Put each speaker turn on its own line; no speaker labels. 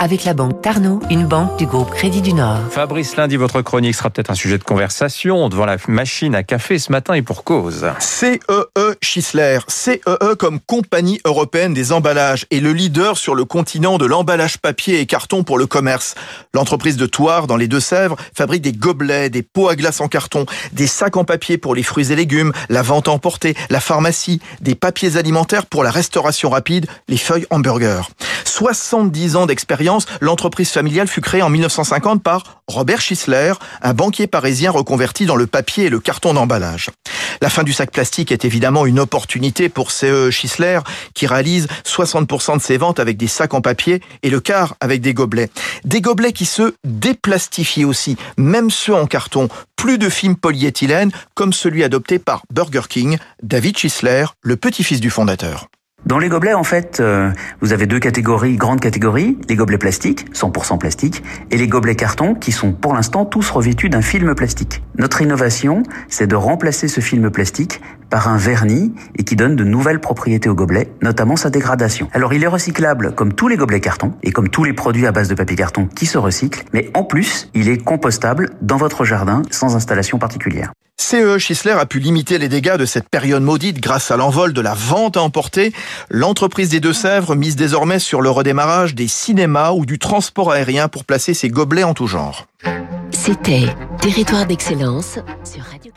avec la banque Tarno, une banque du groupe Crédit du Nord.
Fabrice Lundi, votre chronique sera peut-être un sujet de conversation devant la machine à café ce matin et pour cause.
CEE e Schisler, CEE e comme compagnie européenne des emballages et le leader sur le continent de l'emballage papier et carton pour le commerce. L'entreprise de Thouars dans les Deux-Sèvres fabrique des gobelets, des pots à glace en carton, des sacs en papier pour les fruits et légumes, la vente emportée, la pharmacie, des papiers alimentaires pour la restauration rapide, les feuilles hamburger. 70 ans d'expérience, l'entreprise familiale fut créée en 1950 par Robert Schisler, un banquier parisien reconverti dans le papier et le carton d'emballage. La fin du sac plastique est évidemment une opportunité pour CE Schisler qui réalise 60% de ses ventes avec des sacs en papier et le quart avec des gobelets. Des gobelets qui se déplastifient aussi, même ceux en carton. Plus de films polyéthylène comme celui adopté par Burger King, David Schisler, le petit-fils du fondateur.
Dans les gobelets, en fait, euh, vous avez deux catégories, grandes catégories, les gobelets plastiques, 100% plastique, et les gobelets carton, qui sont pour l'instant tous revêtus d'un film plastique. Notre innovation, c'est de remplacer ce film plastique par un vernis et qui donne de nouvelles propriétés au gobelet, notamment sa dégradation. Alors il est recyclable comme tous les gobelets carton et comme tous les produits à base de papier carton qui se recyclent, mais en plus, il est compostable dans votre jardin sans installation particulière.
CE Schisler a pu limiter les dégâts de cette période maudite grâce à l'envol de la vente à emporter. L'entreprise des Deux-Sèvres mise désormais sur le redémarrage des cinémas ou du transport aérien pour placer ses gobelets en tout genre.
C'était Territoire d'excellence sur Radio